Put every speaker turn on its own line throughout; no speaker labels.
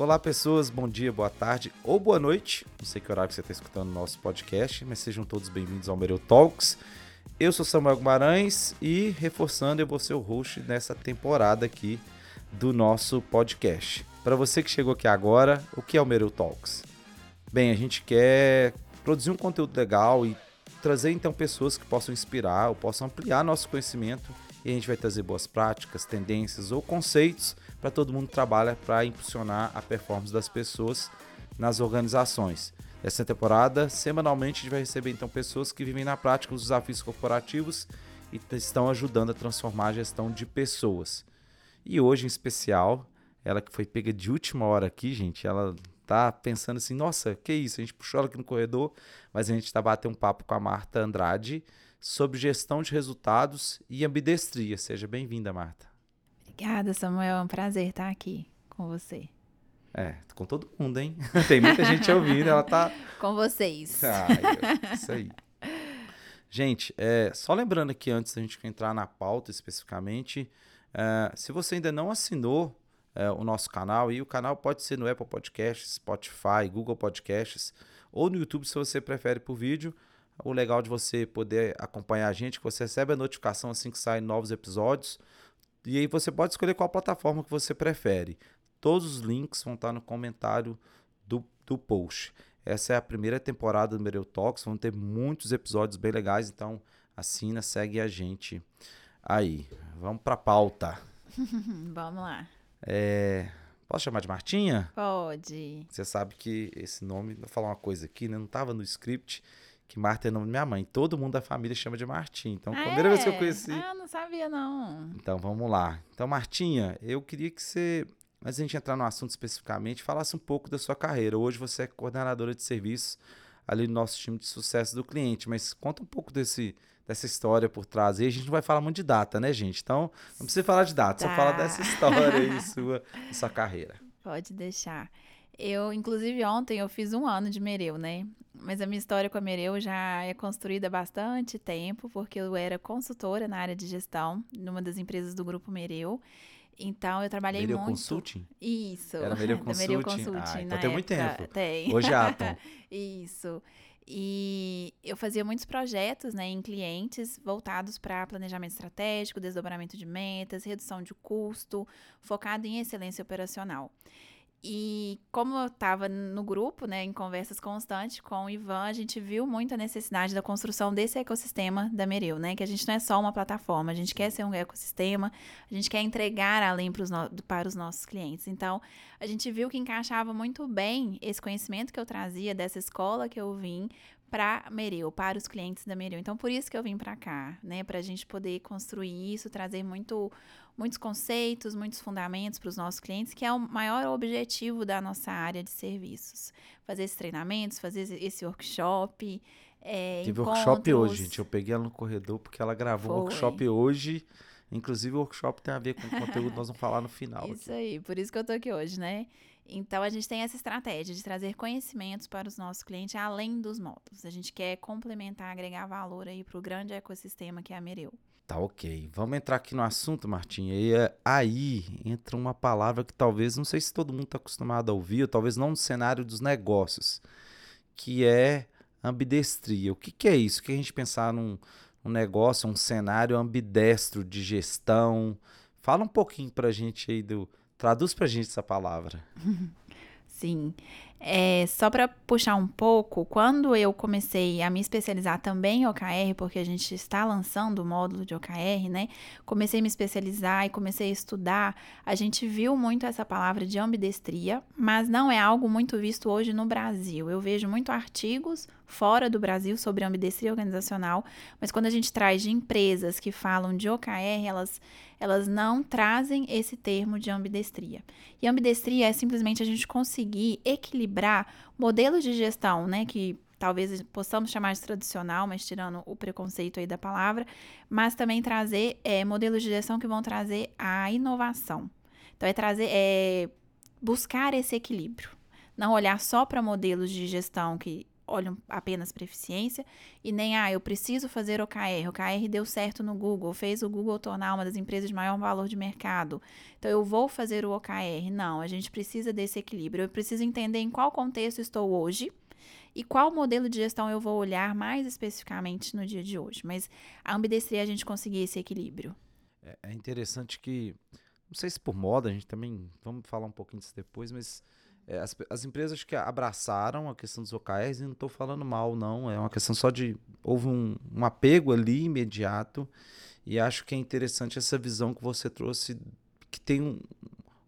Olá, pessoas, bom dia, boa tarde ou boa noite. Não sei que horário que você está escutando o nosso podcast, mas sejam todos bem-vindos ao Mereu Talks. Eu sou Samuel Guimarães e, reforçando, eu vou ser o host nessa temporada aqui do nosso podcast. Para você que chegou aqui agora, o que é o Mereu Talks? Bem, a gente quer produzir um conteúdo legal e trazer então pessoas que possam inspirar ou possam ampliar nosso conhecimento e a gente vai trazer boas práticas, tendências ou conceitos para todo mundo que trabalha para impulsionar a performance das pessoas nas organizações. Essa temporada, semanalmente, a gente vai receber então pessoas que vivem na prática os desafios corporativos e estão ajudando a transformar a gestão de pessoas. E hoje, em especial, ela que foi pega de última hora aqui, gente, ela tá pensando assim, nossa, que isso? A gente puxou ela aqui no corredor, mas a gente está batendo um papo com a Marta Andrade sobre gestão de resultados e ambidestria. Seja bem-vinda, Marta.
Obrigada, Samuel. É um prazer estar aqui com você.
É, com todo mundo, hein? Tem muita gente ouvindo, ela tá.
Com vocês.
Ah, isso aí. Gente, é, só lembrando aqui antes da gente entrar na pauta especificamente, é, se você ainda não assinou é, o nosso canal, e o canal pode ser no Apple Podcasts, Spotify, Google Podcasts, ou no YouTube se você prefere por vídeo. O legal de você poder acompanhar a gente, que você recebe a notificação assim que saem novos episódios. E aí você pode escolher qual plataforma que você prefere. Todos os links vão estar no comentário do, do post. Essa é a primeira temporada do Mereu Talks. Vão ter muitos episódios bem legais, então assina, segue a gente aí. Vamos para a pauta.
Vamos lá.
É, posso chamar de Martinha?
Pode.
Você sabe que esse nome, vou falar uma coisa aqui, né? não estava no script que Marta é o nome da minha mãe. Todo mundo da família chama de Martim. Então, a primeira
é?
vez que eu conheci.
Ah, não sabia, não.
Então, vamos lá. Então, Martinha, eu queria que você, antes de a gente entrar no assunto especificamente, falasse um pouco da sua carreira. Hoje você é coordenadora de serviços ali no nosso time de sucesso do cliente, mas conta um pouco desse, dessa história por trás. E a gente não vai falar muito de data, né, gente? Então, não precisa falar de data, tá. só fala dessa história aí sua, sua carreira.
Pode deixar. Eu, inclusive, ontem eu fiz um ano de Mereu, né? Mas a minha história com a Mereu já é construída há bastante tempo, porque eu era consultora na área de gestão, numa das empresas do Grupo Mereu. Então, eu trabalhei
Mereu
muito...
Consulting?
Isso.
Era Mereu Consulting?
Mereu Consulting,
ah, então tem
época.
muito tempo.
Tem.
Hoje é Atom.
Isso. E eu fazia muitos projetos né, em clientes voltados para planejamento estratégico, desdobramento de metas, redução de custo, focado em excelência operacional. E como eu estava no grupo, né, em conversas constantes com o Ivan, a gente viu muito a necessidade da construção desse ecossistema da Mereu, né? Que a gente não é só uma plataforma, a gente quer ser um ecossistema, a gente quer entregar além no, para os nossos clientes. Então, a gente viu que encaixava muito bem esse conhecimento que eu trazia dessa escola que eu vim para Mereu, para os clientes da Mereu. Então, por isso que eu vim para cá, né? Para a gente poder construir isso, trazer muito, muitos conceitos, muitos fundamentos para os nossos clientes, que é o maior objetivo da nossa área de serviços. Fazer esses treinamentos, fazer esse workshop. É,
Teve
encontros.
workshop hoje, gente. Eu peguei ela no corredor porque ela gravou um workshop hoje. Inclusive, o workshop tem a ver com o conteúdo que nós vamos falar no final.
Isso aqui. aí, por isso que eu tô aqui hoje, né? Então, a gente tem essa estratégia de trazer conhecimentos para os nossos clientes além dos módulos. A gente quer complementar, agregar valor aí para o grande ecossistema que é a Mereu.
Tá ok. Vamos entrar aqui no assunto, Martinha. E é, aí entra uma palavra que talvez, não sei se todo mundo está acostumado a ouvir, ou talvez não no cenário dos negócios, que é ambidestria. O que, que é isso? Que a gente pensar num, negócio, um cenário ambidestro de gestão. Fala um pouquinho para a gente aí do, Traduz pra gente essa palavra.
Sim. É, só para puxar um pouco, quando eu comecei a me especializar também em OKR, porque a gente está lançando o módulo de OKR, né? Comecei a me especializar e comecei a estudar, a gente viu muito essa palavra de ambidestria, mas não é algo muito visto hoje no Brasil. Eu vejo muito artigos fora do Brasil sobre ambidestria organizacional, mas quando a gente traz de empresas que falam de OKR, elas, elas não trazem esse termo de ambidestria. E ambidestria é simplesmente a gente conseguir equilibrar modelos de gestão, né, que talvez possamos chamar de tradicional, mas tirando o preconceito aí da palavra, mas também trazer é, modelos de gestão que vão trazer a inovação. Então, é trazer, é buscar esse equilíbrio. Não olhar só para modelos de gestão que olham apenas para eficiência e nem, ah, eu preciso fazer OKR. O OKR deu certo no Google, fez o Google tornar uma das empresas de maior valor de mercado. Então, eu vou fazer o OKR. Não, a gente precisa desse equilíbrio. Eu preciso entender em qual contexto estou hoje e qual modelo de gestão eu vou olhar mais especificamente no dia de hoje. Mas a ambidestria é a gente conseguir esse equilíbrio.
É, é interessante que, não sei se por moda, a gente também, vamos falar um pouquinho disso depois, mas é, as, as, empresas que abraçaram a questão dos OKRs, e não estou falando mal, não, é uma questão só de, houve um, um apego ali imediato, e acho que é interessante essa visão que você trouxe, que tem um,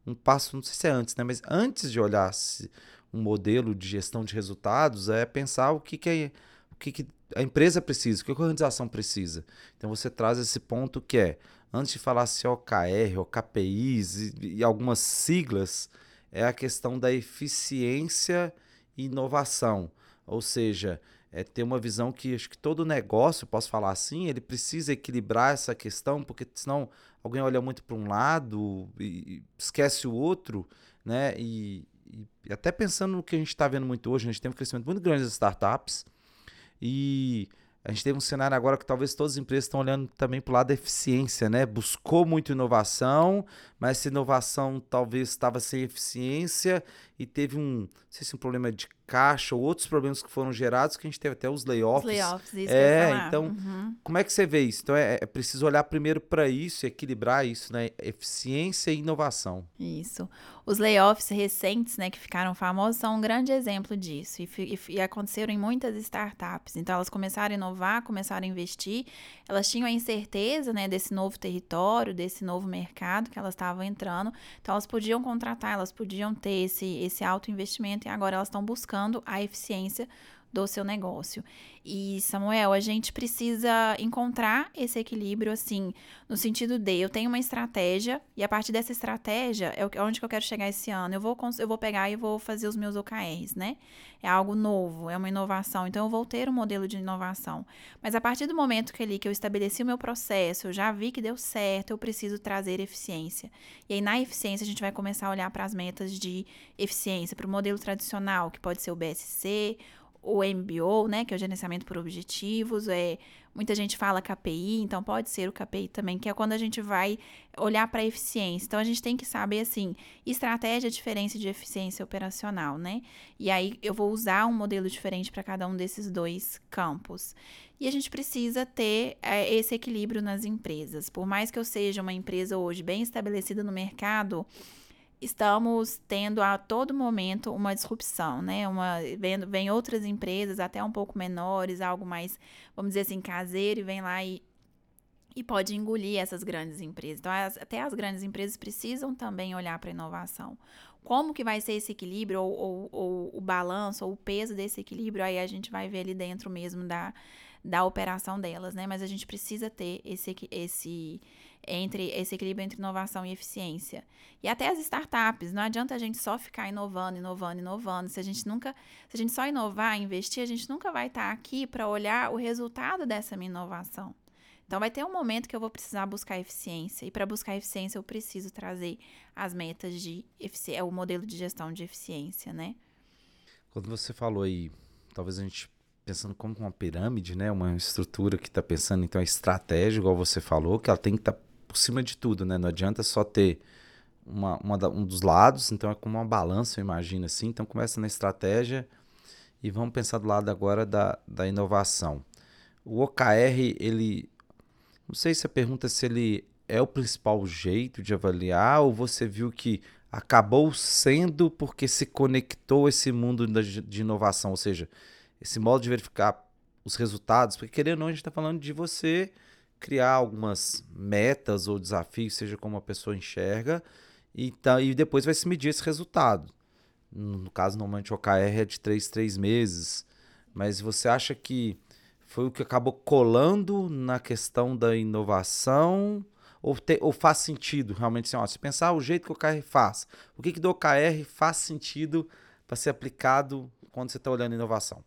um passo, não sei se é antes, né, mas antes de olhar se, um modelo de gestão de resultados é pensar o que, que, é, o que, que a empresa precisa, o que a organização precisa. Então você traz esse ponto que é, antes de falar se é OKR, ou KPIs e, e algumas siglas, é a questão da eficiência e inovação. Ou seja, é ter uma visão que acho que todo negócio, posso falar assim, ele precisa equilibrar essa questão, porque senão alguém olha muito para um lado e esquece o outro, né? E, e até pensando no que a gente está vendo muito hoje, a gente tem um crescimento muito grande das startups e a gente teve um cenário agora que talvez todas as empresas estão olhando também para o lado da eficiência, né? Buscou muito inovação, mas essa inovação talvez estava sem eficiência e teve um, não sei se um problema de caixa ou outros problemas que foram gerados, que a gente teve até os layoffs. Os
layoffs, isso
é, então, uhum. como é que você vê isso? Então, é, é preciso olhar primeiro para isso, equilibrar isso, né? Eficiência e inovação.
Isso. Os layoffs recentes, né, que ficaram famosos, são um grande exemplo disso. E, e, e aconteceram em muitas startups. Então, elas começaram a inovar, começaram a investir. Elas tinham a incerteza, né, desse novo território, desse novo mercado que elas estavam entrando. Então, elas podiam contratar, elas podiam ter esse, esse alto investimento e agora elas estão buscando a eficiência do seu negócio. E, Samuel, a gente precisa encontrar esse equilíbrio, assim, no sentido de eu tenho uma estratégia, e a partir dessa estratégia é onde que eu quero chegar esse ano. Eu vou, eu vou pegar e vou fazer os meus OKRs, né? É algo novo, é uma inovação. Então, eu vou ter um modelo de inovação. Mas a partir do momento que ali que eu estabeleci o meu processo, eu já vi que deu certo, eu preciso trazer eficiência. E aí, na eficiência, a gente vai começar a olhar para as metas de eficiência, para o modelo tradicional, que pode ser o BSC, o MBO, né, que é o gerenciamento por objetivos, é, muita gente fala KPI, então pode ser o KPI também, que é quando a gente vai olhar para eficiência. Então a gente tem que saber assim, estratégia é diferente de eficiência operacional, né? E aí eu vou usar um modelo diferente para cada um desses dois campos. E a gente precisa ter é, esse equilíbrio nas empresas. Por mais que eu seja uma empresa hoje bem estabelecida no mercado, estamos tendo a todo momento uma disrupção, né? Uma, vem, vem outras empresas, até um pouco menores, algo mais, vamos dizer assim, caseiro, e vem lá e, e pode engolir essas grandes empresas. Então, as, até as grandes empresas precisam também olhar para a inovação. Como que vai ser esse equilíbrio, ou, ou, ou o balanço, ou o peso desse equilíbrio, aí a gente vai ver ali dentro mesmo da, da operação delas, né? Mas a gente precisa ter esse, esse entre esse equilíbrio entre inovação e eficiência. E até as startups, não adianta a gente só ficar inovando, inovando, inovando. Se a gente nunca, se a gente só inovar, investir, a gente nunca vai estar aqui para olhar o resultado dessa minha inovação. Então vai ter um momento que eu vou precisar buscar eficiência e para buscar eficiência eu preciso trazer as metas de eficiência, é o modelo de gestão de eficiência, né?
Quando você falou aí, talvez a gente pensando como uma pirâmide, né? Uma estrutura que está pensando então a estratégia, igual você falou, que ela tem que estar tá por cima de tudo, né? Não adianta só ter uma, uma, um dos lados, então é como uma balança, eu imagino assim. Então começa na estratégia e vamos pensar do lado agora da, da inovação. O OKR, ele. Não sei se a pergunta se ele é o principal jeito de avaliar ou você viu que acabou sendo porque se conectou esse mundo de inovação, ou seja, esse modo de verificar os resultados, porque querendo ou não, a gente está falando de você criar algumas metas ou desafios, seja como a pessoa enxerga, e, tá, e depois vai se medir esse resultado. No caso, normalmente o OKR é de 3, 3 meses, mas você acha que foi o que acabou colando na questão da inovação? Ou, te, ou faz sentido realmente assim, ó, se pensar o jeito que o OKR faz, o que, que do OKR faz sentido para ser aplicado quando você está olhando inovação?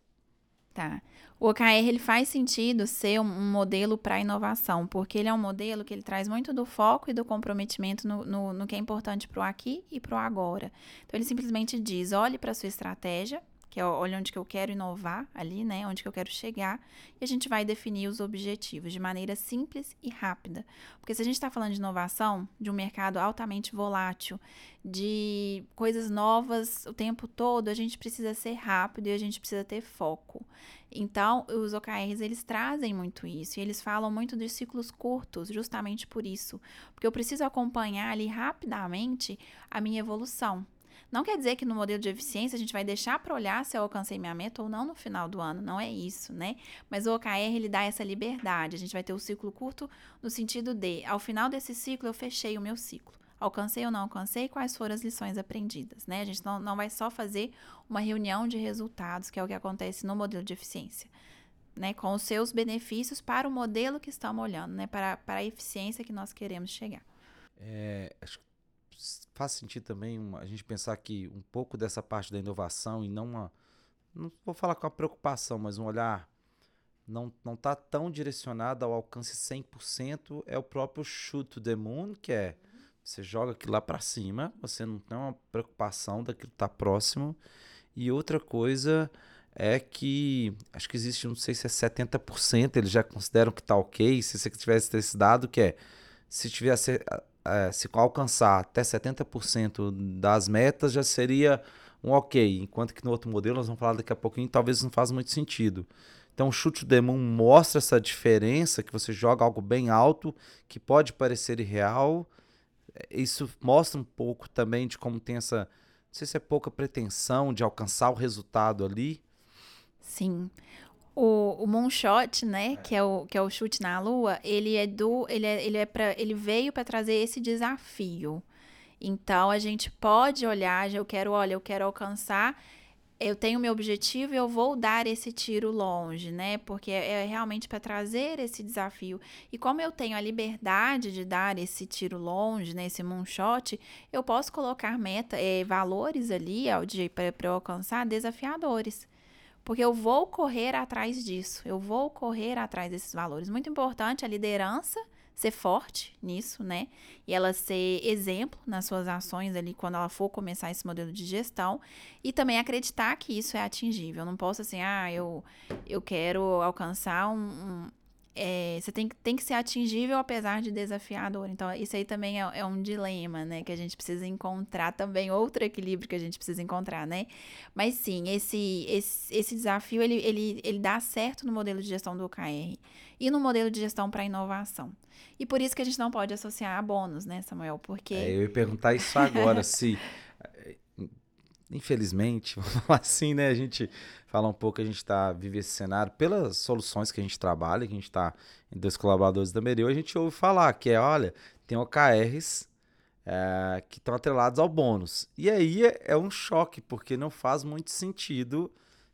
Tá. O OKR ele faz sentido ser um modelo para inovação, porque ele é um modelo que ele traz muito do foco e do comprometimento no, no, no que é importante para o aqui e para o agora. Então, ele simplesmente diz: olhe para a sua estratégia, que é olha onde que eu quero inovar ali, né? Onde que eu quero chegar. E a gente vai definir os objetivos de maneira simples e rápida. Porque se a gente está falando de inovação, de um mercado altamente volátil, de coisas novas o tempo todo, a gente precisa ser rápido e a gente precisa ter foco. Então, os OKRs, eles trazem muito isso, e eles falam muito de ciclos curtos, justamente por isso, porque eu preciso acompanhar ali rapidamente a minha evolução. Não quer dizer que no modelo de eficiência a gente vai deixar para olhar se eu alcancei minha meta ou não no final do ano, não é isso, né? Mas o OKR ele dá essa liberdade. A gente vai ter o ciclo curto no sentido de, ao final desse ciclo eu fechei o meu ciclo. Alcancei ou não alcancei, quais foram as lições aprendidas, né? A gente não, não vai só fazer uma reunião de resultados, que é o que acontece no modelo de eficiência, né? Com os seus benefícios para o modelo que estamos olhando, né? Para, para a eficiência que nós queremos chegar.
É, acho que faz sentido também uma, a gente pensar que um pouco dessa parte da inovação e não uma. Não vou falar com a preocupação, mas um olhar não não está tão direcionado ao alcance 100%, é o próprio shoot to the moon, que é você joga aquilo lá para cima, você não tem uma preocupação daquilo estar tá próximo. E outra coisa é que acho que existe, não sei se é 70%, eles já consideram que está ok, se você tivesse esse dado, que é se tivesse é, se alcançar até 70% das metas já seria um ok, enquanto que no outro modelo, nós vamos falar daqui a pouquinho, talvez não faz muito sentido. Então, o chute do demon mostra essa diferença, que você joga algo bem alto, que pode parecer irreal. Isso mostra um pouco também de como tem essa, não sei se é pouca pretensão de alcançar o resultado ali.
Sim. O, o moonshot, né, é. que é o que é o chute na lua, ele é do ele é, ele é para ele veio para trazer esse desafio. Então a gente pode olhar, eu quero, olha, eu quero alcançar, eu tenho meu objetivo e eu vou dar esse tiro longe, né? Porque é, é realmente para trazer esse desafio. E como eu tenho a liberdade de dar esse tiro longe, né, esse moonshot, eu posso colocar meta, é, valores ali para eu alcançar desafiadores porque eu vou correr atrás disso, eu vou correr atrás desses valores. Muito importante a liderança ser forte nisso, né? E ela ser exemplo nas suas ações ali quando ela for começar esse modelo de gestão e também acreditar que isso é atingível. Eu não posso assim, ah, eu, eu quero alcançar um, um é, você tem, tem que ser atingível apesar de desafiador. Então, isso aí também é, é, um dilema, né? Que a gente precisa encontrar também, outro equilíbrio que a gente precisa encontrar, né? Mas sim, esse, esse, esse desafio, ele, ele, ele dá certo no modelo de gestão do OKR e no modelo de gestão para inovação. E por isso que a gente não pode associar a bônus, né, Samuel? Porque...
É, eu ia perguntar isso agora, se infelizmente, vamos falar assim, né? A gente fala um pouco, a gente está vivendo esse cenário pelas soluções que a gente trabalha, que a gente está em dois colaboradores da Mereu, a gente ouve falar que é, olha, tem OKRs é, que estão atrelados ao bônus. E aí é, é, um choque, porque não faz muito sentido.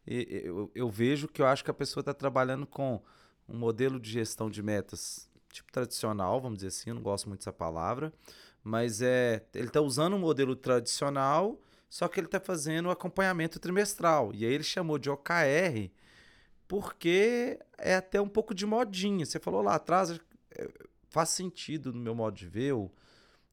Eu, eu vejo que eu acho que a pessoa está trabalhando com um modelo de gestão de metas tipo tradicional, vamos dizer assim, eu não gosto muito dessa palavra, mas é ele está usando um modelo tradicional só que ele está fazendo o acompanhamento trimestral. E aí ele chamou de OKR porque é até um pouco de modinha. Você falou lá atrás, é, faz sentido no meu modo de ver.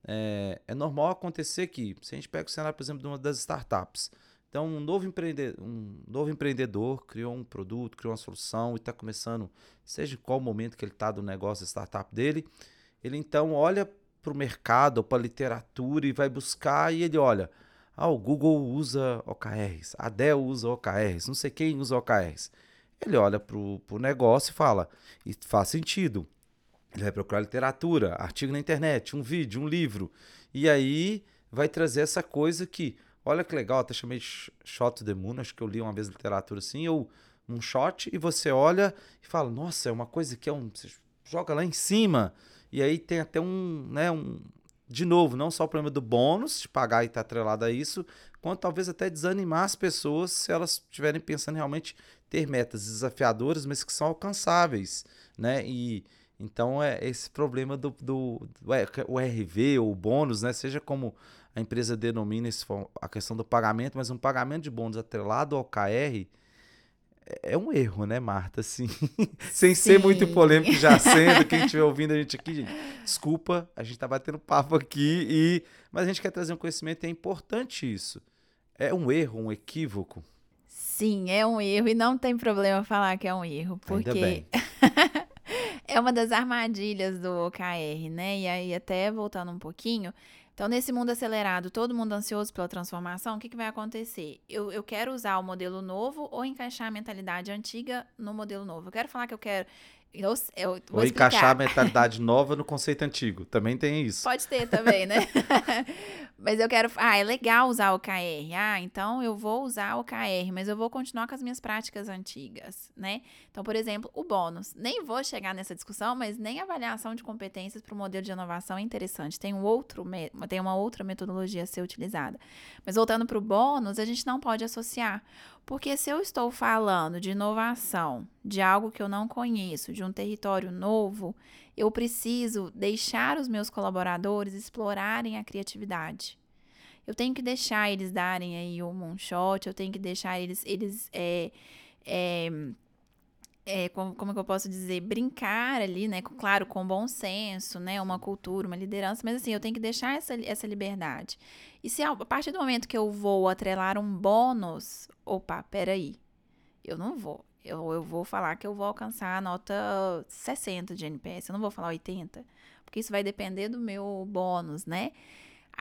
É, é normal acontecer que, se a gente pega o cenário, por exemplo, de uma das startups. Então, um novo, empreendedor, um novo empreendedor criou um produto, criou uma solução e está começando, seja qual momento que ele está do negócio, da startup dele, ele então olha para o mercado, para a literatura e vai buscar e ele olha, ah, o Google usa OKRs, a Dell usa OKRs, não sei quem usa OKRs. Ele olha para o negócio e fala, e faz sentido. Ele vai procurar literatura, artigo na internet, um vídeo, um livro. E aí vai trazer essa coisa que, olha que legal, até chamei Shot to the Moon, acho que eu li uma vez literatura assim, ou um shot, e você olha e fala, nossa, é uma coisa que é um. Você joga lá em cima. E aí tem até um, né, um, de novo, não só o problema do bônus, de pagar e estar tá atrelado a isso, quanto talvez até desanimar as pessoas se elas estiverem pensando realmente ter metas desafiadoras, mas que são alcançáveis, né? E então é esse problema do, do, do o RV ou bônus, né? Seja como a empresa denomina esse, a questão do pagamento, mas um pagamento de bônus atrelado ao KR é um erro, né, Marta? Assim, sem Sim. ser muito polêmico, já sendo, quem estiver ouvindo a gente aqui, gente, desculpa, a gente está batendo papo aqui, e mas a gente quer trazer um conhecimento, é importante isso. É um erro, um equívoco.
Sim, é um erro e não tem problema falar que é um erro, porque é uma das armadilhas do OKR, né? E aí, até voltando um pouquinho, então, nesse mundo acelerado, todo mundo ansioso pela transformação, o que, que vai acontecer? Eu, eu quero usar o modelo novo ou encaixar a mentalidade antiga no modelo novo. Eu quero falar que eu quero. Eu, eu
Ou encaixar a mentalidade nova no conceito antigo. Também tem isso.
Pode ter também, né? mas eu quero. Ah, é legal usar o KR. Ah, então eu vou usar o KR, mas eu vou continuar com as minhas práticas antigas, né? Então, por exemplo, o bônus. Nem vou chegar nessa discussão, mas nem avaliação de competências para o modelo de inovação é interessante. Tem, um outro, tem uma outra metodologia a ser utilizada. Mas voltando para o bônus, a gente não pode associar. Porque se eu estou falando de inovação, de algo que eu não conheço, de um território novo, eu preciso deixar os meus colaboradores explorarem a criatividade. Eu tenho que deixar eles darem aí um moonshot, eu tenho que deixar eles, eles é, é, é, como, como que eu posso dizer, brincar ali, né? Claro, com bom senso, né? Uma cultura, uma liderança, mas assim, eu tenho que deixar essa, essa liberdade. E se a partir do momento que eu vou atrelar um bônus, opa, peraí, eu não vou. Eu, eu vou falar que eu vou alcançar a nota 60 de NPS, eu não vou falar 80, porque isso vai depender do meu bônus, né?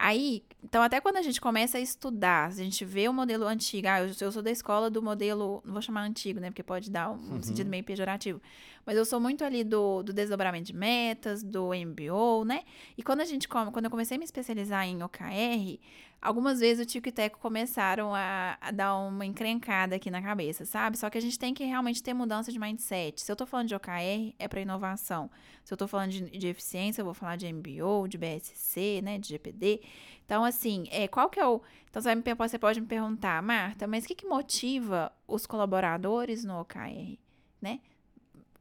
Aí, então, até quando a gente começa a estudar, a gente vê o modelo antigo, ah, eu, eu sou da escola do modelo, não vou chamar antigo, né, porque pode dar um, uhum. sentido meio pejorativo, mas eu sou muito ali do, do desdobramento de metas, do MBO, né, e quando a gente, quando eu comecei a me especializar em OKR, algumas vezes o Tico e Teco começaram a, a, dar uma encrencada aqui na cabeça, sabe? Só que a gente tem que realmente ter mudança de mindset. Se eu tô falando de OKR, é para inovação. Se eu tô falando de, de, eficiência, eu vou falar de MBO, de BSC, né, de GPD. Então, assim, é, qual que é o... Então, você, me, você pode me perguntar, Marta, mas o que, que motiva os colaboradores no OKR, né?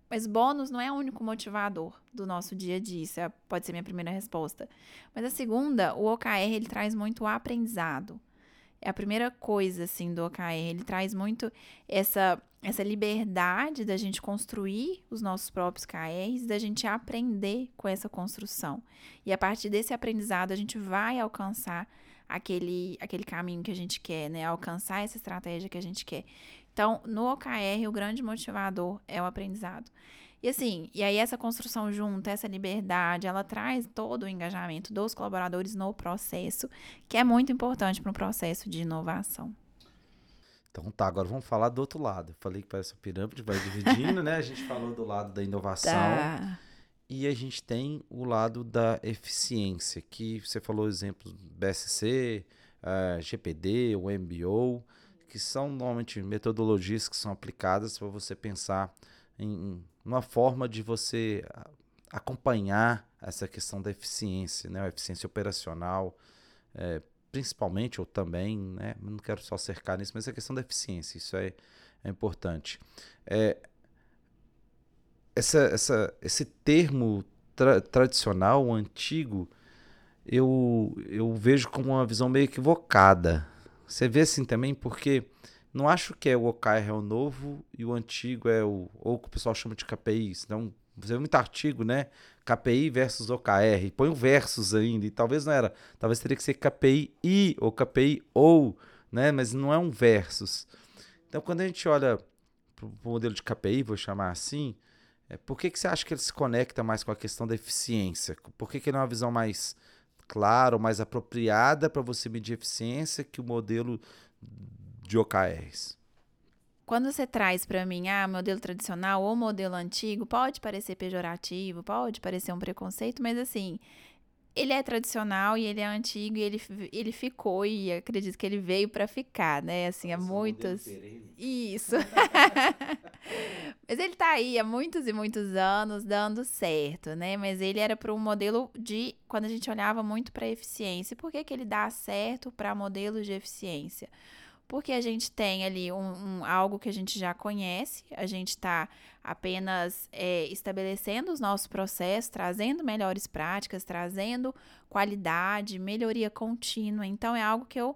Mas bônus não é o único motivador do nosso dia a dia. Isso é, pode ser minha primeira resposta. Mas a segunda, o OKR, ele traz muito aprendizado. É a primeira coisa, assim, do OKR. Ele traz muito essa, essa liberdade da gente construir os nossos próprios KRs, da gente aprender com essa construção. E a partir desse aprendizado, a gente vai alcançar aquele, aquele caminho que a gente quer, né? Alcançar essa estratégia que a gente quer. Então, no OKR, o grande motivador é o aprendizado. E assim, e aí essa construção junta, essa liberdade, ela traz todo o engajamento dos colaboradores no processo, que é muito importante para um processo de inovação.
Então tá, agora vamos falar do outro lado. Eu falei que parece uma pirâmide, vai dividindo, né? A gente falou do lado da inovação. Tá. E a gente tem o lado da eficiência, que você falou exemplos BSC, uh, GPD, o MBO que são normalmente metodologias que são aplicadas para você pensar em uma forma de você acompanhar essa questão da eficiência, né? A eficiência operacional, é, principalmente ou também, né? Não quero só cercar nisso, mas a questão da eficiência, isso é, é importante. É, essa, essa, esse termo tra tradicional, antigo, eu, eu vejo como uma visão meio equivocada você vê assim também, porque não acho que é o OKR é o novo e o antigo é o. Ou o que o pessoal chama de KPI. Então, você vê muito artigo, né? KPI versus OKR. Põe um versus ainda. E talvez não era. Talvez teria que ser KPI e ou KPI ou, né? Mas não é um versus. Então, quando a gente olha para o modelo de KPI, vou chamar assim, é, por que, que você acha que ele se conecta mais com a questão da eficiência? Por que, que ele é uma visão mais clara, mais apropriada para você medir eficiência que o modelo de OKRs?
Quando você traz para mim, ah, modelo tradicional ou modelo antigo, pode parecer pejorativo, pode parecer um preconceito, mas assim, ele é tradicional e ele é antigo e ele, ele ficou e acredito que ele veio para ficar, né? Assim, há muitos. Isso. Mas ele tá aí há muitos e muitos anos dando certo, né? Mas ele era para um modelo de quando a gente olhava muito para eficiência. Por que, que ele dá certo para modelos de eficiência? porque a gente tem ali um, um, algo que a gente já conhece, a gente está apenas é, estabelecendo os nossos processos, trazendo melhores práticas, trazendo qualidade, melhoria contínua. Então é algo que eu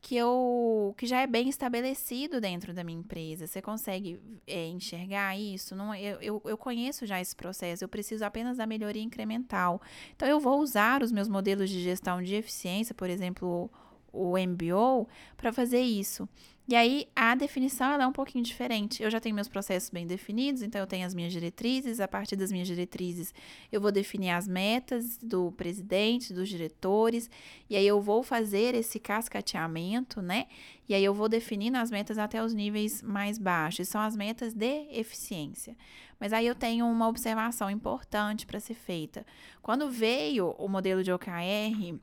que eu que já é bem estabelecido dentro da minha empresa. Você consegue é, enxergar isso? Não, eu, eu, eu conheço já esse processo, eu preciso apenas da melhoria incremental. Então eu vou usar os meus modelos de gestão de eficiência, por exemplo, o MBO para fazer isso. E aí a definição ela é um pouquinho diferente. Eu já tenho meus processos bem definidos, então eu tenho as minhas diretrizes. A partir das minhas diretrizes, eu vou definir as metas do presidente, dos diretores, e aí eu vou fazer esse cascateamento, né? E aí eu vou definindo as metas até os níveis mais baixos. São as metas de eficiência. Mas aí eu tenho uma observação importante para ser feita. Quando veio o modelo de OKR,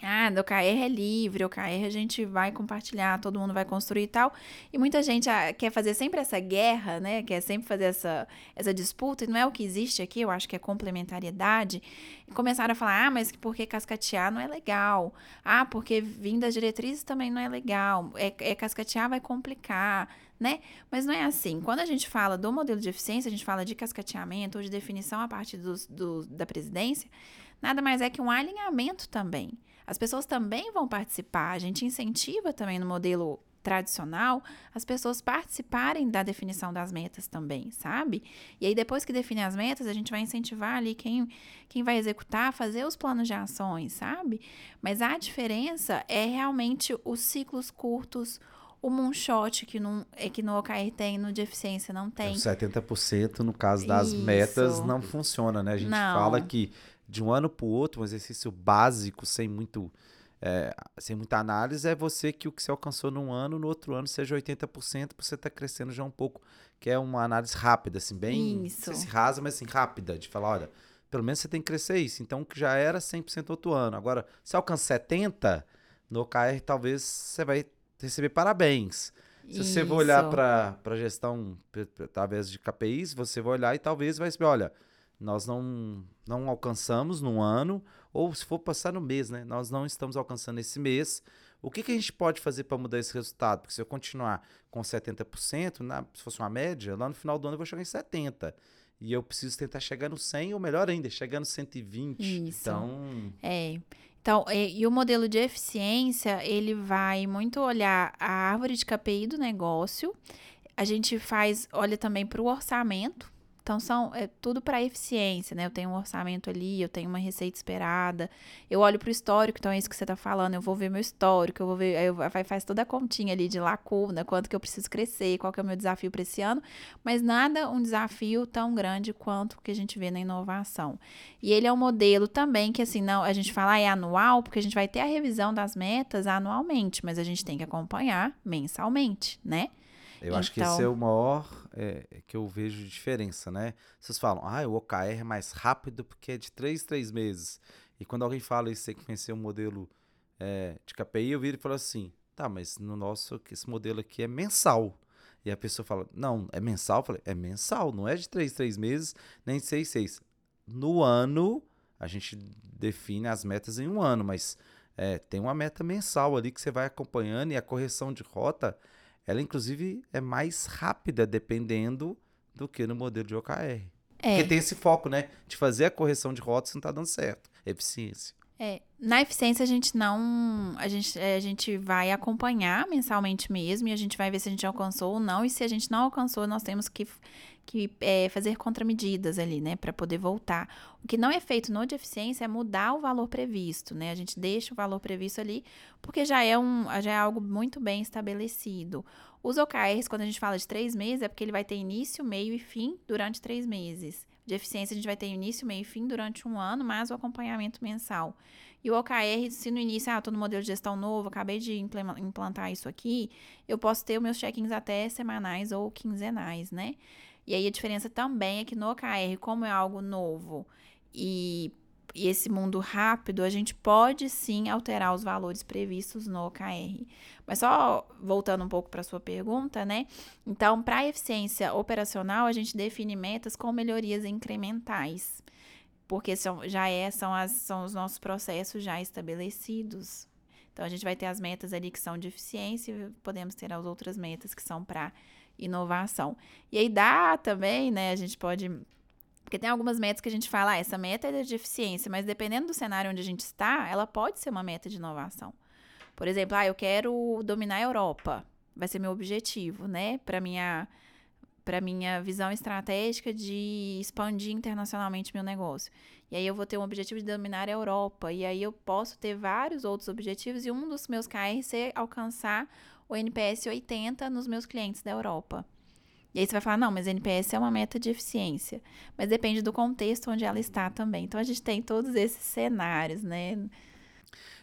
ah, do OKR é livre, o OKR a gente vai compartilhar, todo mundo vai construir e tal. E muita gente ah, quer fazer sempre essa guerra, né? Quer sempre fazer essa, essa disputa, e não é o que existe aqui, eu acho que é complementariedade. E começaram a falar, ah, mas porque cascatear não é legal. Ah, porque vir das diretrizes também não é legal. É, é cascatear vai complicar, né? Mas não é assim. Quando a gente fala do modelo de eficiência, a gente fala de cascateamento ou de definição a partir do, do da presidência, nada mais é que um alinhamento também. As pessoas também vão participar. A gente incentiva também no modelo tradicional as pessoas participarem da definição das metas também, sabe? E aí depois que define as metas, a gente vai incentivar ali quem, quem vai executar, fazer os planos de ações, sabe? Mas a diferença é realmente os ciclos curtos, o moonshot que, não, é que no OKR tem, no de eficiência não tem. É,
70% no caso das Isso. metas não funciona, né? A gente não. fala que de um ano para o outro, um exercício básico, sem muito. É, sem muita análise, é você que o que você alcançou num ano, no outro ano seja 80%, você está crescendo já um pouco, que é uma análise rápida, assim, bem. Isso. Se rasa, mas assim, rápida, de falar, olha, pelo menos você tem que crescer isso. Então, que já era 100% outro ano. Agora, se alcança 70%, no OKR talvez você vai receber parabéns. Se você for olhar para a gestão através de KPIs, você vai olhar e talvez vai saber, olha, nós não, não alcançamos no ano, ou se for passar no mês, né? Nós não estamos alcançando esse mês. O que, que a gente pode fazer para mudar esse resultado? Porque se eu continuar com 70%, na, se fosse uma média, lá no final do ano eu vou chegar em 70%. E eu preciso tentar chegar no 100, ou melhor ainda, chegar no 120. Isso. Então.
É. Então, e, e, o modelo de eficiência, ele vai muito olhar a árvore de KPI do negócio. A gente faz, olha também para o orçamento, então, são é, tudo para eficiência, né? Eu tenho um orçamento ali, eu tenho uma receita esperada, eu olho para o histórico, então é isso que você está falando, eu vou ver meu histórico, eu vou ver, eu faz toda a continha ali de lacuna, quanto que eu preciso crescer, qual que é o meu desafio para esse ano, mas nada um desafio tão grande quanto o que a gente vê na inovação. E ele é um modelo também que, assim, não, a gente fala ah, é anual, porque a gente vai ter a revisão das metas anualmente, mas a gente tem que acompanhar mensalmente, né?
Eu então... acho que esse é então o maior é, que eu vejo diferença, né? Vocês falam, ah, o OKR é mais rápido porque é de 3, 3 meses. E quando alguém fala isso, tem que conhecer o um modelo é, de KPI, eu viro e falo assim, tá, mas no nosso, esse modelo aqui é mensal. E a pessoa fala, não, é mensal? Eu falei, é mensal, não é de 3, 3 meses, nem de 6, 6. No ano, a gente define as metas em um ano, mas é, tem uma meta mensal ali que você vai acompanhando e a correção de rota ela inclusive é mais rápida dependendo do que no modelo de OKR. É. Porque tem esse foco, né? De fazer a correção de rota se não está dando certo. Eficiência.
É, na eficiência a gente não, a gente, é, a gente vai acompanhar mensalmente mesmo e a gente vai ver se a gente alcançou ou não e se a gente não alcançou nós temos que, que é, fazer contramedidas ali, né, para poder voltar. O que não é feito no de eficiência é mudar o valor previsto, né, a gente deixa o valor previsto ali porque já é um, já é algo muito bem estabelecido. Os OKRs, quando a gente fala de três meses, é porque ele vai ter início, meio e fim durante três meses de eficiência, a gente vai ter início, meio e fim durante um ano, mais o acompanhamento mensal. E o OKR, se no início, ah, estou no modelo de gestão novo, acabei de implantar isso aqui, eu posso ter os meus check-ins até semanais ou quinzenais, né? E aí a diferença também é que no OKR, como é algo novo e e esse mundo rápido, a gente pode sim alterar os valores previstos no OKR. Mas só voltando um pouco para sua pergunta, né? Então, para eficiência operacional, a gente define metas com melhorias incrementais, porque são, já é, são, as, são os nossos processos já estabelecidos. Então, a gente vai ter as metas ali que são de eficiência e podemos ter as outras metas que são para inovação. E aí dá também, né? A gente pode porque tem algumas metas que a gente fala, ah, essa meta é de eficiência, mas dependendo do cenário onde a gente está, ela pode ser uma meta de inovação. Por exemplo, ah, eu quero dominar a Europa. Vai ser meu objetivo, né? Para minha para minha visão estratégica de expandir internacionalmente meu negócio. E aí eu vou ter um objetivo de dominar a Europa. E aí eu posso ter vários outros objetivos. E um dos meus KR ser alcançar o NPS 80 nos meus clientes da Europa. E aí você vai falar, não, mas NPS é uma meta de eficiência. Mas depende do contexto onde ela está também. Então a gente tem todos esses cenários, né?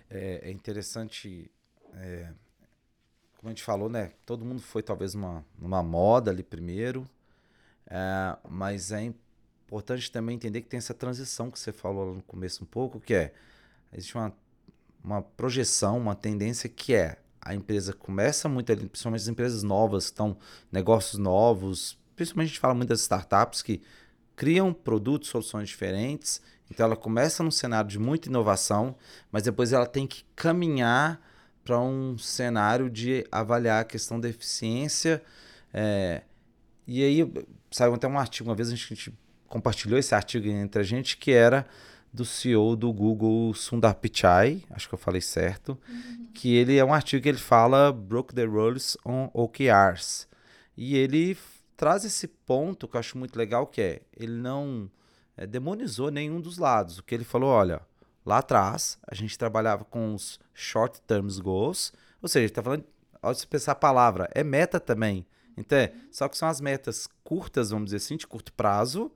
É, é interessante, é, como a gente falou, né? Todo mundo foi talvez numa, numa moda ali primeiro, é, mas é importante também entender que tem essa transição que você falou no começo um pouco, que é, existe uma, uma projeção, uma tendência que é a empresa começa muito ali, principalmente as empresas novas, estão negócios novos, principalmente a gente fala muito das startups que criam produtos, soluções diferentes. Então ela começa num cenário de muita inovação, mas depois ela tem que caminhar para um cenário de avaliar a questão da eficiência. É, e aí saiu até um artigo, uma vez a gente compartilhou esse artigo entre a gente, que era do CEO do Google, Sundar Pichai, acho que eu falei certo, uhum. que ele é um artigo que ele fala Broke the Rules on OKRs. E ele traz esse ponto que eu acho muito legal, que é, ele não é, demonizou nenhum dos lados. O que ele falou, olha, lá atrás a gente trabalhava com os short term goals, ou seja, ele está falando, ao você pensar a palavra, é meta também. Então, é, só que são as metas curtas, vamos dizer assim, de curto prazo,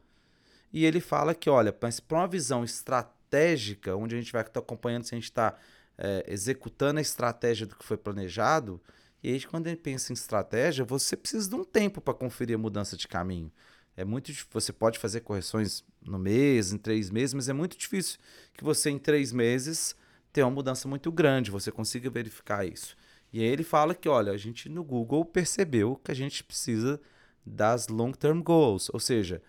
e ele fala que, olha, para uma visão estratégica, onde a gente vai estar acompanhando se a gente está é, executando a estratégia do que foi planejado, e aí quando a gente pensa em estratégia, você precisa de um tempo para conferir a mudança de caminho. É muito Você pode fazer correções no mês, em três meses, mas é muito difícil que você, em três meses, tenha uma mudança muito grande, você consiga verificar isso. E aí ele fala que, olha, a gente no Google percebeu que a gente precisa das long-term goals, ou seja,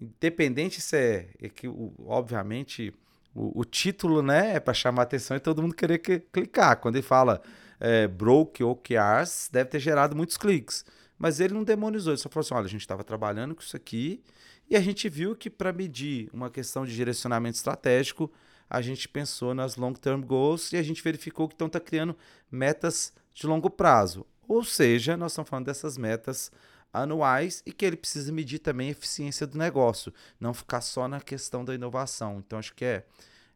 independente se é, é que, obviamente, o, o, título né, é para chamar atenção e todo mundo querer que, clicar. Quando ele fala é, broke OKRs, deve ter gerado muitos cliques. Mas ele não demonizou, ele só falou assim: olha, a gente estava trabalhando com isso aqui e a gente viu que para medir uma questão de direcionamento estratégico, a gente pensou nas long-term goals e a gente verificou que estão tá criando metas de longo prazo. Ou seja, nós estamos falando dessas metas anuais e que ele precisa medir também a eficiência do negócio, não ficar só na questão da inovação. Então, acho que é,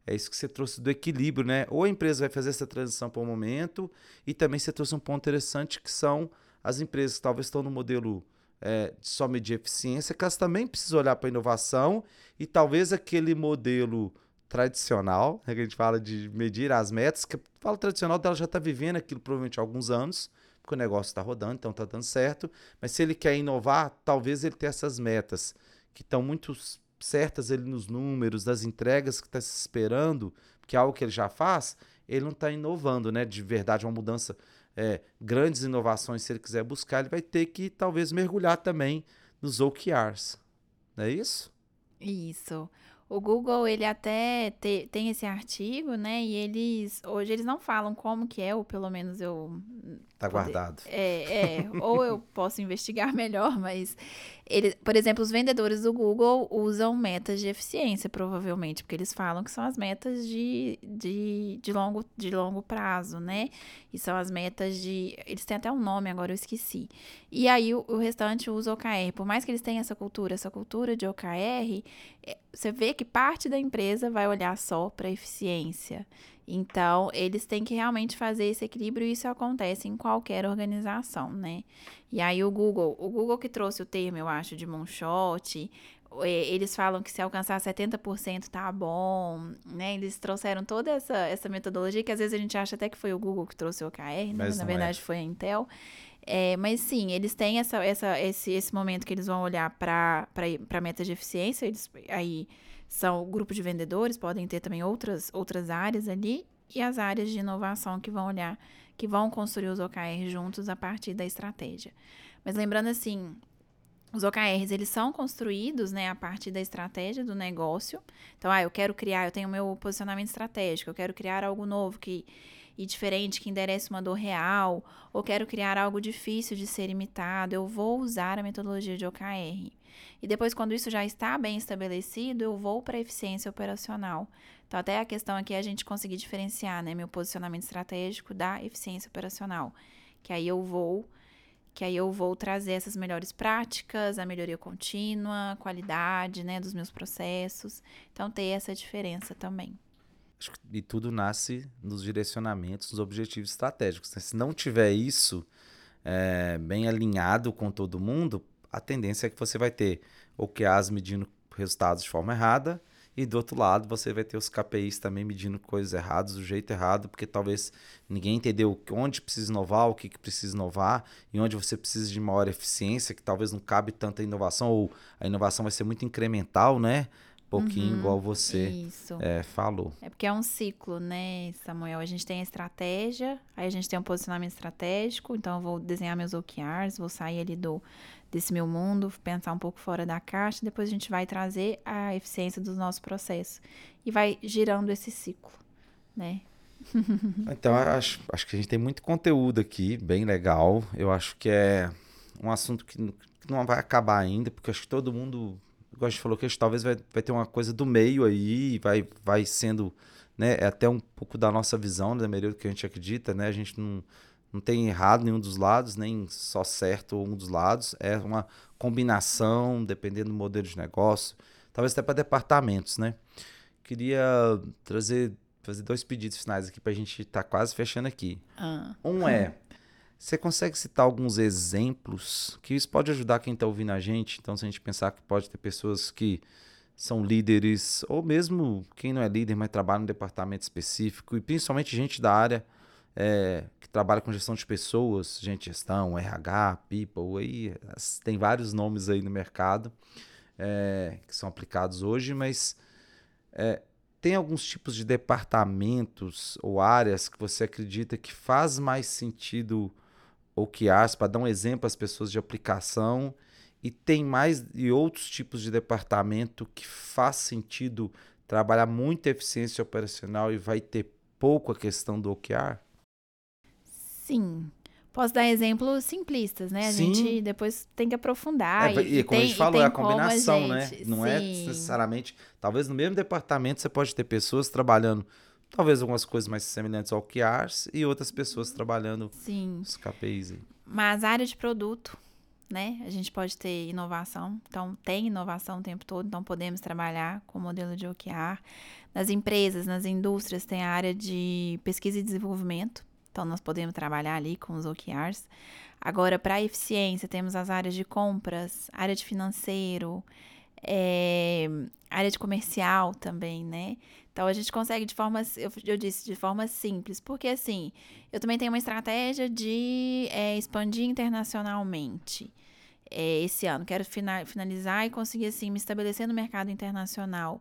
é isso que você trouxe do equilíbrio, né? Ou a empresa vai fazer essa transição para o momento, e também você trouxe um ponto interessante que são as empresas que talvez estão no modelo é, de só medir eficiência, que elas também precisam olhar para a inovação e talvez aquele modelo tradicional, né, que a gente fala de medir as metas, que fala tradicional dela já está vivendo aquilo provavelmente há alguns anos, porque o negócio está rodando, então está dando certo. Mas se ele quer inovar, talvez ele tenha essas metas que estão muito certas ele nos números, das entregas que está se esperando, que é algo que ele já faz, ele não está inovando, né? De verdade, uma mudança, é, grandes inovações, se ele quiser buscar, ele vai ter que talvez mergulhar também nos OKRs. Não é isso?
Isso. O Google, ele até te, tem esse artigo, né? E eles, hoje eles não falam como que é, ou pelo menos eu...
Tá poder, guardado.
É, é ou eu posso investigar melhor, mas, ele, por exemplo, os vendedores do Google usam metas de eficiência, provavelmente, porque eles falam que são as metas de, de, de, longo, de longo prazo, né? E são as metas de... Eles têm até um nome, agora eu esqueci. E aí, o, o restante usa OKR. Por mais que eles tenham essa cultura, essa cultura de OKR, é, você vê que parte da empresa vai olhar só para eficiência. Então, eles têm que realmente fazer esse equilíbrio e isso acontece em qualquer organização, né? E aí o Google, o Google que trouxe o termo, eu acho, de moonshot, eles falam que se alcançar 70% tá bom, né? Eles trouxeram toda essa, essa metodologia que às vezes a gente acha até que foi o Google que trouxe o OKR, né? mas na verdade é. foi a Intel. É, mas sim, eles têm essa, essa, esse, esse momento que eles vão olhar para metas de eficiência, eles aí são o grupo de vendedores, podem ter também outras, outras áreas ali, e as áreas de inovação que vão olhar, que vão construir os OKR juntos a partir da estratégia. Mas lembrando assim, os OKRs, eles são construídos, né, a partir da estratégia do negócio. Então, ah, eu quero criar, eu tenho meu posicionamento estratégico, eu quero criar algo novo que e diferente que enderece uma dor real, ou quero criar algo difícil de ser imitado, eu vou usar a metodologia de OKR. E depois, quando isso já está bem estabelecido, eu vou para a eficiência operacional. Então, até a questão aqui é a gente conseguir diferenciar né, meu posicionamento estratégico da eficiência operacional. Que aí eu vou que aí eu vou trazer essas melhores práticas, a melhoria contínua, qualidade, né, dos meus processos. Então, ter essa diferença também.
E tudo nasce nos direcionamentos, nos objetivos estratégicos. Né? Se não tiver isso é, bem alinhado com todo mundo, a tendência é que você vai ter OKRs medindo resultados de forma errada e do outro lado, você vai ter os KPIs também medindo coisas erradas, do jeito errado, porque talvez ninguém entendeu onde precisa inovar, o que, que precisa inovar, e onde você precisa de maior eficiência, que talvez não cabe tanta inovação, ou a inovação vai ser muito incremental, né? pouquinho, uhum, igual você é, falou.
É porque é um ciclo, né, Samuel? A gente tem a estratégia, aí a gente tem um posicionamento estratégico, então eu vou desenhar meus OKRs, vou sair ali do desse meu mundo, pensar um pouco fora da caixa, depois a gente vai trazer a eficiência dos nossos processos e vai girando esse ciclo, né?
então, acho, acho que a gente tem muito conteúdo aqui, bem legal. Eu acho que é um assunto que não vai acabar ainda, porque acho que todo mundo igual a gente falou que a gente talvez vai, vai ter uma coisa do meio aí, vai, vai sendo, né, é até um pouco da nossa visão, né, da maioria do que a gente acredita, né, a gente não, não tem errado nenhum dos lados, nem só certo um dos lados, é uma combinação, dependendo do modelo de negócio, talvez até para departamentos, né. Queria trazer, fazer dois pedidos finais aqui para a gente estar tá quase fechando aqui. Ah. Um é você consegue citar alguns exemplos que isso pode ajudar quem está ouvindo a gente? Então, se a gente pensar que pode ter pessoas que são líderes, ou mesmo quem não é líder, mas trabalha em um departamento específico, e principalmente gente da área é, que trabalha com gestão de pessoas, gente gestão, RH, people, aí tem vários nomes aí no mercado é, que são aplicados hoje, mas é, tem alguns tipos de departamentos ou áreas que você acredita que faz mais sentido OKRs para dar um exemplo às pessoas de aplicação e tem mais e outros tipos de departamento que faz sentido trabalhar muita eficiência operacional e vai ter pouco a questão do OKR?
Sim. Posso dar exemplos simplistas, né? A Sim. gente depois tem que aprofundar.
É, e, e, como tem, a gente falou, é a combinação, a gente, né? Não é sim. é necessariamente. Talvez no mesmo departamento você pode ter pessoas trabalhando Talvez algumas coisas mais semelhantes ao QRs e outras pessoas trabalhando Sim. os KPIs. Aí.
Mas área de produto, né? A gente pode ter inovação. Então, tem inovação o tempo todo. Então, podemos trabalhar com o modelo de OKR. Nas empresas, nas indústrias, tem a área de pesquisa e desenvolvimento. Então, nós podemos trabalhar ali com os OKRs. Agora, para eficiência, temos as áreas de compras, área de financeiro, é, área de comercial também, né? Então a gente consegue de forma, eu, eu disse, de forma simples, porque assim, eu também tenho uma estratégia de é, expandir internacionalmente é, esse ano. Quero finalizar e conseguir assim me estabelecer no mercado internacional.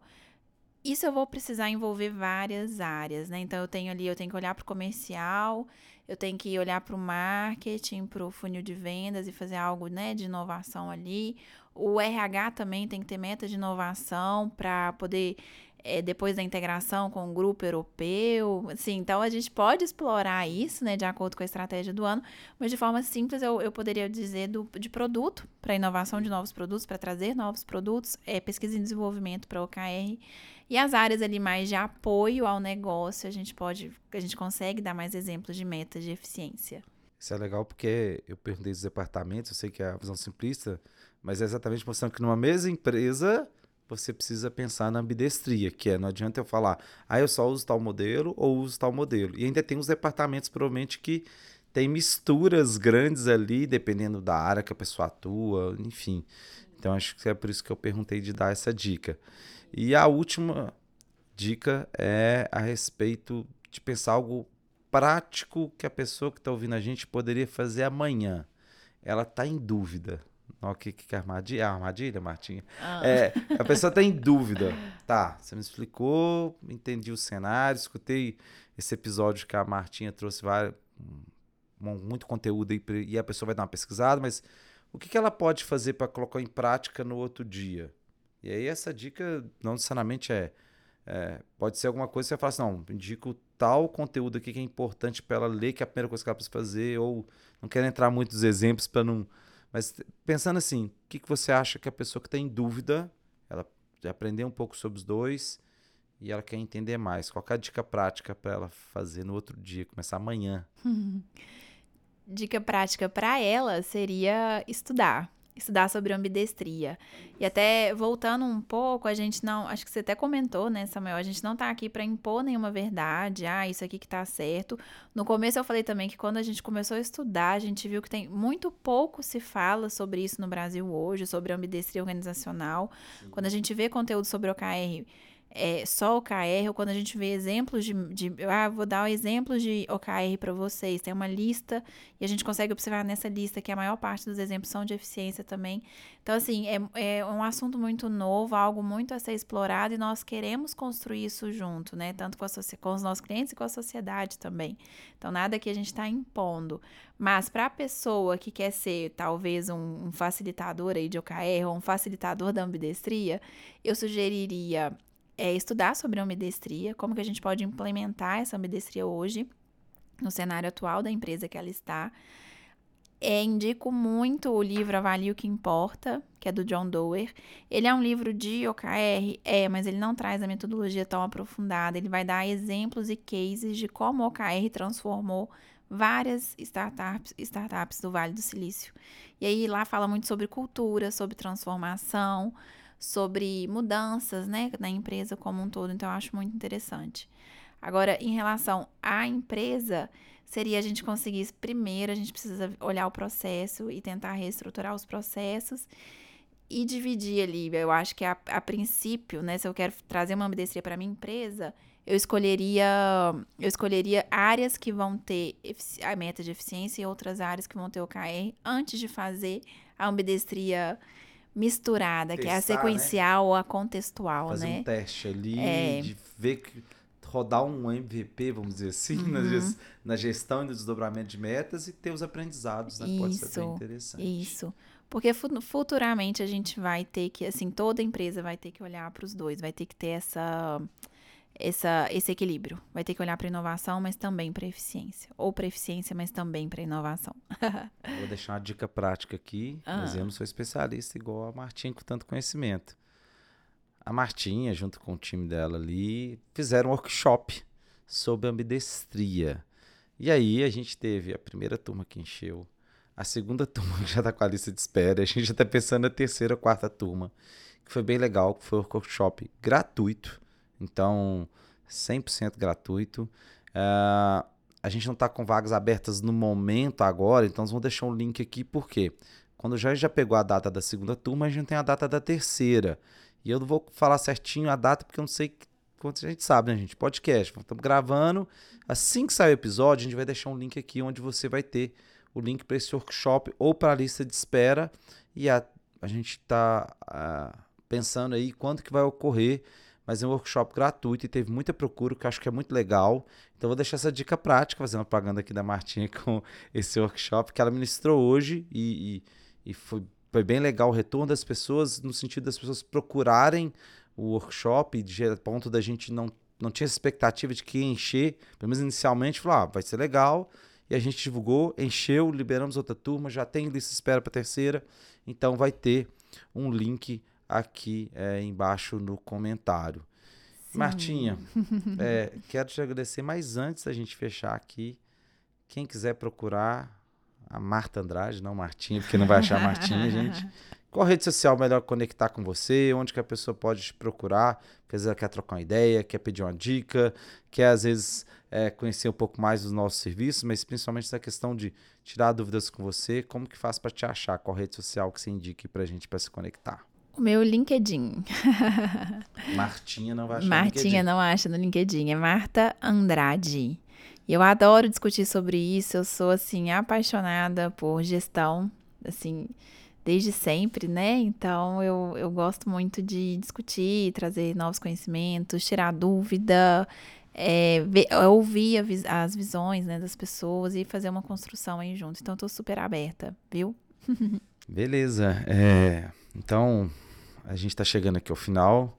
Isso eu vou precisar envolver várias áreas, né? Então eu tenho ali, eu tenho que olhar para o comercial, eu tenho que olhar para o marketing, para o funil de vendas e fazer algo né, de inovação ali. O RH também tem que ter meta de inovação para poder, é, depois da integração com o grupo europeu. Assim, então, a gente pode explorar isso, né, de acordo com a estratégia do ano, mas de forma simples eu, eu poderia dizer do, de produto, para inovação de novos produtos, para trazer novos produtos, é, pesquisa e desenvolvimento para OKR. E as áreas ali mais de apoio ao negócio, a gente pode, a gente consegue dar mais exemplos de metas de eficiência.
Isso é legal porque eu perguntei dos departamentos, eu sei que é a visão simplista, mas é exatamente mostrando que numa mesma empresa você precisa pensar na ambidestria, que é não adianta eu falar, ah, eu só uso tal modelo ou uso tal modelo. E ainda tem os departamentos, provavelmente, que tem misturas grandes ali, dependendo da área que a pessoa atua, enfim. Então acho que é por isso que eu perguntei de dar essa dica. E a última dica é a respeito de pensar algo prático que a pessoa que está ouvindo a gente poderia fazer amanhã. Ela está em dúvida. O que, que é armadilha? É armadilha, Martinha? Ah. É, a pessoa está em dúvida. Tá, você me explicou, entendi o cenário, escutei esse episódio que a Martinha trouxe vários, muito conteúdo aí e a pessoa vai dar uma pesquisada, mas o que, que ela pode fazer para colocar em prática no outro dia? E aí essa dica não necessariamente é, é, pode ser alguma coisa que você fala assim, não, indico tal conteúdo aqui que é importante para ela ler, que é a primeira coisa que ela precisa fazer, ou não quero entrar muito nos exemplos para não. Mas pensando assim, o que, que você acha que a pessoa que tem dúvida, ela já aprendeu um pouco sobre os dois e ela quer entender mais? Qual é a dica prática para ela fazer no outro dia, começar amanhã?
dica prática para ela seria estudar estudar sobre ambidestria. E até voltando um pouco, a gente não, acho que você até comentou, né, Samuel, a gente não tá aqui para impor nenhuma verdade, ah, isso aqui que tá certo. No começo eu falei também que quando a gente começou a estudar, a gente viu que tem muito pouco se fala sobre isso no Brasil hoje, sobre ambidestria organizacional. Sim. Quando a gente vê conteúdo sobre OKR, é, só OKR, ou quando a gente vê exemplos de, de ah, vou dar exemplos de OKR para vocês, tem uma lista e a gente consegue observar nessa lista que a maior parte dos exemplos são de eficiência também. Então, assim, é, é um assunto muito novo, algo muito a ser explorado e nós queremos construir isso junto, né? Tanto com, com os nossos clientes e com a sociedade também. Então, nada que a gente está impondo. Mas para a pessoa que quer ser talvez um, um facilitador aí de OKR ou um facilitador da ambidestria, eu sugeriria é estudar sobre a ambidestria, como que a gente pode implementar essa ambidestria hoje no cenário atual da empresa que ela está. É, indico muito o livro Avalie o que Importa, que é do John Doerr. Ele é um livro de OKR, é, mas ele não traz a metodologia tão aprofundada. Ele vai dar exemplos e cases de como o OKR transformou várias startups, startups do Vale do Silício. E aí lá fala muito sobre cultura, sobre transformação, sobre mudanças, né, na empresa como um todo. Então, eu acho muito interessante. Agora, em relação à empresa, seria a gente conseguir, primeiro, a gente precisa olhar o processo e tentar reestruturar os processos e dividir ali. Eu acho que a, a princípio, né, se eu quero trazer uma ambidestria para minha empresa, eu escolheria eu escolheria áreas que vão ter a meta de eficiência e outras áreas que vão ter OKR antes de fazer a ambidestria misturada, Testar, que é a né? sequencial né? ou a contextual,
Fazer
né?
um teste ali, é... de ver que rodar um MVP, vamos dizer assim, uhum. na, gestão e no desdobramento de metas e ter os aprendizados, né? Isso, Pode ser bem interessante.
Isso. Porque futuramente a gente vai ter que, assim, toda empresa vai ter que olhar para os dois, vai ter que ter essa essa, esse equilíbrio. Vai ter que olhar para inovação, mas também para eficiência. Ou para eficiência, mas também para inovação.
Vou deixar uma dica prática aqui, ah. mas eu não sou especialista igual a Martinha com tanto conhecimento. A Martinha, junto com o time dela ali, fizeram um workshop sobre ambidestria. E aí a gente teve a primeira turma que encheu, a segunda turma que já está com a lista de espera, a gente já está pensando na terceira, quarta turma, que foi bem legal, que foi um workshop gratuito então, 100% gratuito. Uh, a gente não está com vagas abertas no momento agora, então vamos deixar um link aqui, porque quando já já pegou a data da segunda turma, a gente tem a data da terceira. E eu não vou falar certinho a data, porque eu não sei quanto a gente sabe, né, gente? Podcast. Estamos gravando. Assim que sair o episódio, a gente vai deixar um link aqui onde você vai ter o link para esse workshop ou para a lista de espera. E a, a gente está ah, pensando aí quando que vai ocorrer mas é um workshop gratuito e teve muita procura, que acho que é muito legal. Então vou deixar essa dica prática, fazendo propaganda aqui da Martinha com esse workshop que ela ministrou hoje e, e, e foi, foi bem legal o retorno das pessoas, no sentido das pessoas procurarem o workshop, de ponto da gente não, não tinha expectativa de que encher, pelo menos inicialmente, falou, ah, vai ser legal, e a gente divulgou, encheu, liberamos outra turma, já tem lista espera para terceira, então vai ter um link aqui é, embaixo no comentário. Sim. Martinha, é, quero te agradecer, mas antes da gente fechar aqui, quem quiser procurar a Marta Andrade, não Martinha, porque não vai achar Martinha, gente. Qual rede social melhor conectar com você? Onde que a pessoa pode te procurar? Quer dizer, quer trocar uma ideia, quer pedir uma dica, quer às vezes é, conhecer um pouco mais dos nossos serviços, mas principalmente essa questão de tirar dúvidas com você. Como que faz para te achar? Qual rede social que você indique para a gente para se conectar?
O meu LinkedIn.
Martinha não vai achar
Martinha não acha no LinkedIn. É Marta Andrade. E eu adoro discutir sobre isso. Eu sou, assim, apaixonada por gestão, assim, desde sempre, né? Então, eu, eu gosto muito de discutir, trazer novos conhecimentos, tirar dúvida, é, ver, ouvir as visões né, das pessoas e fazer uma construção aí junto. Então, eu tô super aberta, viu?
Beleza. É, então, a gente está chegando aqui ao final.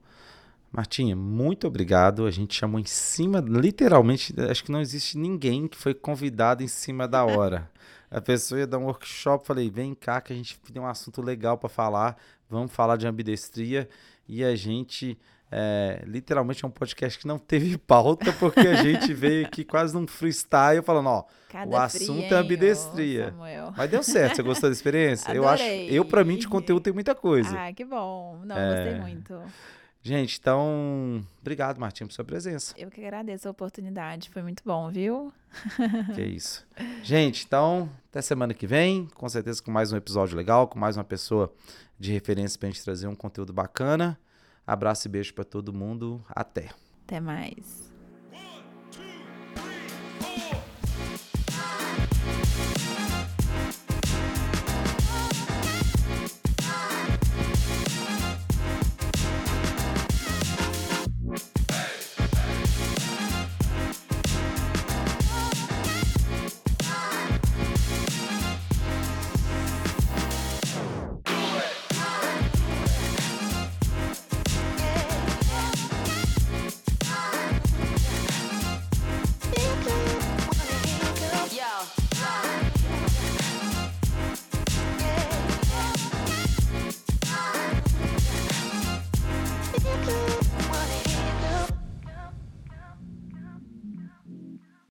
Martinha, muito obrigado. A gente chamou em cima, literalmente, acho que não existe ninguém que foi convidado em cima da hora. A pessoa ia dar um workshop, falei, vem cá que a gente tem um assunto legal para falar, vamos falar de ambidestria. E a gente É, literalmente é um podcast que não teve pauta, porque a gente veio aqui quase num freestyle falando, ó,
Cada
o assunto é ambidestria.
ô.
Mas deu certo, você gostou da experiência? eu acho, eu para mim de conteúdo tem muita coisa.
Ah, que bom. Não,
É.
gostei muito.
Gente, então, obrigado, Martinho, por sua presença.
Eu que agradeço a oportunidade. Foi muito bom, viu?
Que é isso. Gente, então, até semana que vem, com certeza com mais um episódio legal, com mais uma pessoa de referência pra gente trazer um conteúdo bacana. Abraço e beijo pra todo mundo. Até.
Até mais.